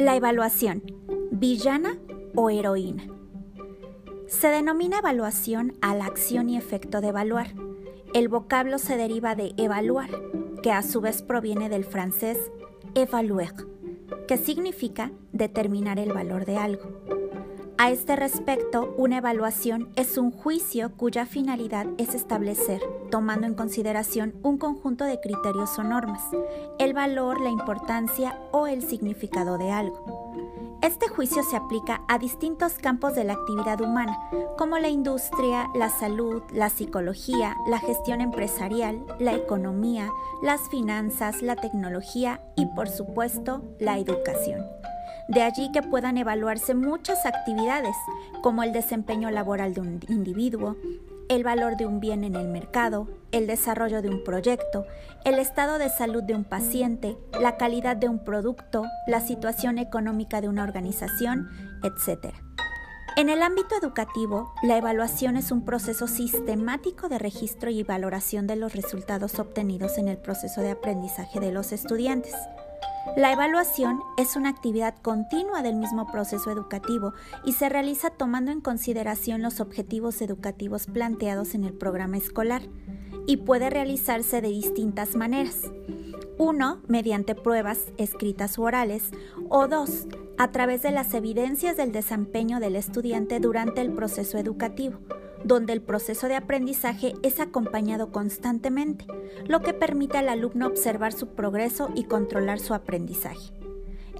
La evaluación, villana o heroína. Se denomina evaluación a la acción y efecto de evaluar. El vocablo se deriva de evaluar, que a su vez proviene del francés évaluer, que significa determinar el valor de algo. A este respecto, una evaluación es un juicio cuya finalidad es establecer, tomando en consideración un conjunto de criterios o normas, el valor, la importancia o el significado de algo. Este juicio se aplica a distintos campos de la actividad humana, como la industria, la salud, la psicología, la gestión empresarial, la economía, las finanzas, la tecnología y, por supuesto, la educación. De allí que puedan evaluarse muchas actividades, como el desempeño laboral de un individuo, el valor de un bien en el mercado, el desarrollo de un proyecto, el estado de salud de un paciente, la calidad de un producto, la situación económica de una organización, etc. En el ámbito educativo, la evaluación es un proceso sistemático de registro y valoración de los resultados obtenidos en el proceso de aprendizaje de los estudiantes. La evaluación es una actividad continua del mismo proceso educativo y se realiza tomando en consideración los objetivos educativos planteados en el programa escolar y puede realizarse de distintas maneras. Uno, mediante pruebas escritas u orales, o dos, a través de las evidencias del desempeño del estudiante durante el proceso educativo donde el proceso de aprendizaje es acompañado constantemente, lo que permite al alumno observar su progreso y controlar su aprendizaje.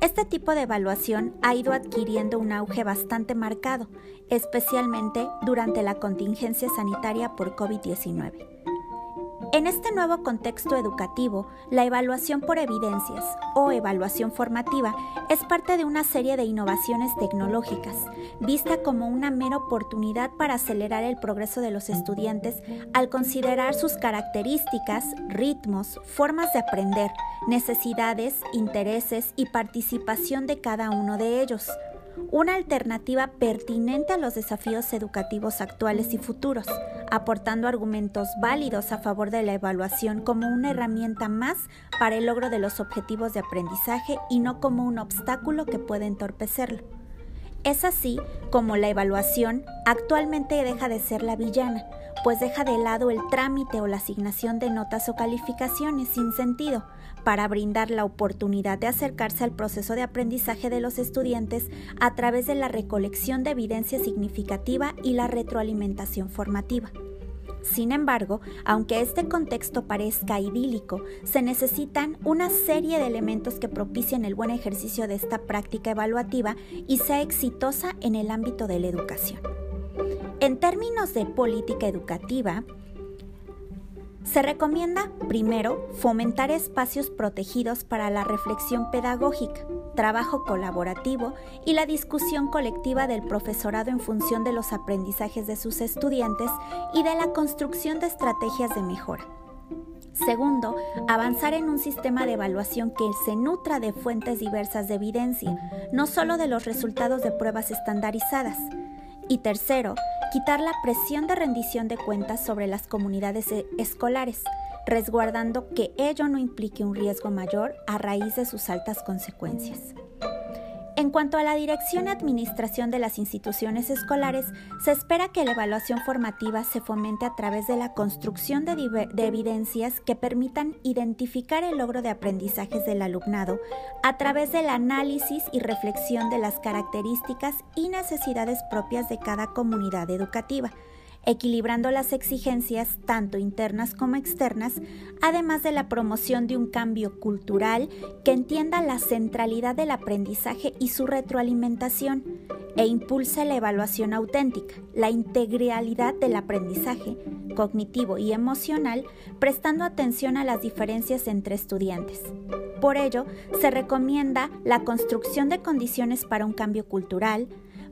Este tipo de evaluación ha ido adquiriendo un auge bastante marcado, especialmente durante la contingencia sanitaria por COVID-19. En este nuevo contexto educativo, la evaluación por evidencias o evaluación formativa es parte de una serie de innovaciones tecnológicas, vista como una mera oportunidad para acelerar el progreso de los estudiantes al considerar sus características, ritmos, formas de aprender, necesidades, intereses y participación de cada uno de ellos una alternativa pertinente a los desafíos educativos actuales y futuros, aportando argumentos válidos a favor de la evaluación como una herramienta más para el logro de los objetivos de aprendizaje y no como un obstáculo que puede entorpecerlo. Es así como la evaluación actualmente deja de ser la villana, pues deja de lado el trámite o la asignación de notas o calificaciones sin sentido, para brindar la oportunidad de acercarse al proceso de aprendizaje de los estudiantes a través de la recolección de evidencia significativa y la retroalimentación formativa. Sin embargo, aunque este contexto parezca idílico, se necesitan una serie de elementos que propicien el buen ejercicio de esta práctica evaluativa y sea exitosa en el ámbito de la educación. En términos de política educativa, se recomienda, primero, fomentar espacios protegidos para la reflexión pedagógica, trabajo colaborativo y la discusión colectiva del profesorado en función de los aprendizajes de sus estudiantes y de la construcción de estrategias de mejora. Segundo, avanzar en un sistema de evaluación que se nutra de fuentes diversas de evidencia, no solo de los resultados de pruebas estandarizadas. Y tercero, quitar la presión de rendición de cuentas sobre las comunidades e-, escolares, resguardando que ello no implique un riesgo mayor a raíz de sus altas consecuencias. En cuanto a la dirección y administración de las instituciones escolares, se espera que la evaluación formativa se fomente a través de la construcción de, de, evidencias que permitan identificar el logro de aprendizajes del alumnado a través del análisis y reflexión de las características y necesidades propias de cada comunidad educativa equilibrando las exigencias tanto internas como externas, además de la promoción de un cambio cultural que entienda la centralidad del aprendizaje y su retroalimentación, e impulse la evaluación auténtica, la integralidad del aprendizaje cognitivo y emocional, prestando atención a las diferencias entre estudiantes. Por ello, se recomienda la construcción de condiciones para un cambio cultural,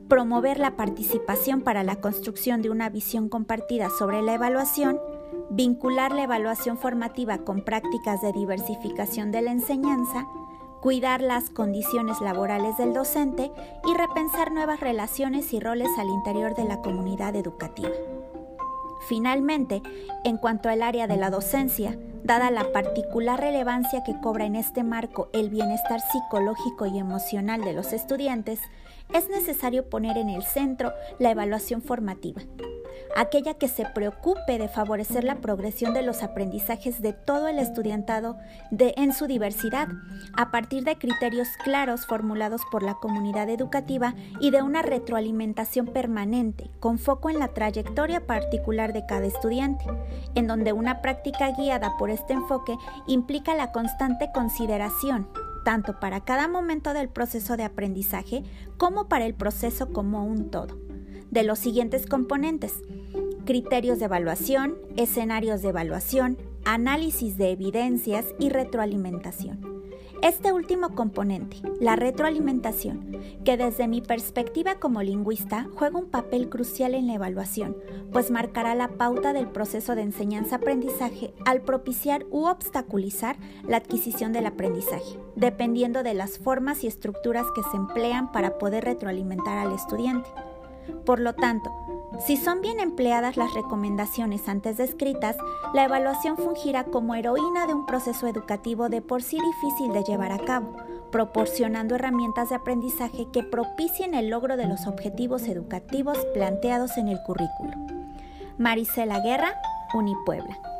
promover la participación para la construcción de una visión compartida sobre la evaluación, vincular la evaluación formativa con prácticas de diversificación de la enseñanza, cuidar las condiciones laborales del docente y repensar nuevas relaciones y roles al interior de la comunidad educativa. Finalmente, en cuanto al área de la docencia, Dada la particular relevancia que cobra en este marco el bienestar psicológico y emocional de los estudiantes, es necesario poner en el centro la evaluación formativa, aquella que se preocupe de favorecer la progresión de los aprendizajes de todo el estudiantado de, en su diversidad, a partir de criterios claros formulados por la comunidad educativa y de una retroalimentación permanente, con foco en la trayectoria particular de cada estudiante, en donde una práctica guiada por este enfoque implica la constante consideración tanto para cada momento del proceso de aprendizaje como para el proceso como un todo de los siguientes componentes. Criterios de evaluación, escenarios de evaluación, análisis de evidencias y retroalimentación. Este último componente, la retroalimentación, que desde mi perspectiva como lingüista juega un papel crucial en la evaluación, pues marcará la pauta del proceso de enseñanza-aprendizaje al propiciar u obstaculizar la adquisición del aprendizaje, dependiendo de las formas y estructuras que se emplean para poder retroalimentar al estudiante. Por lo tanto, si son bien empleadas las recomendaciones antes descritas, la evaluación fungirá como heroína de un proceso educativo de por sí difícil de llevar a cabo, proporcionando herramientas de aprendizaje que propicien el logro de los objetivos educativos planteados en el currículo. Marisela Guerra, Unipuebla.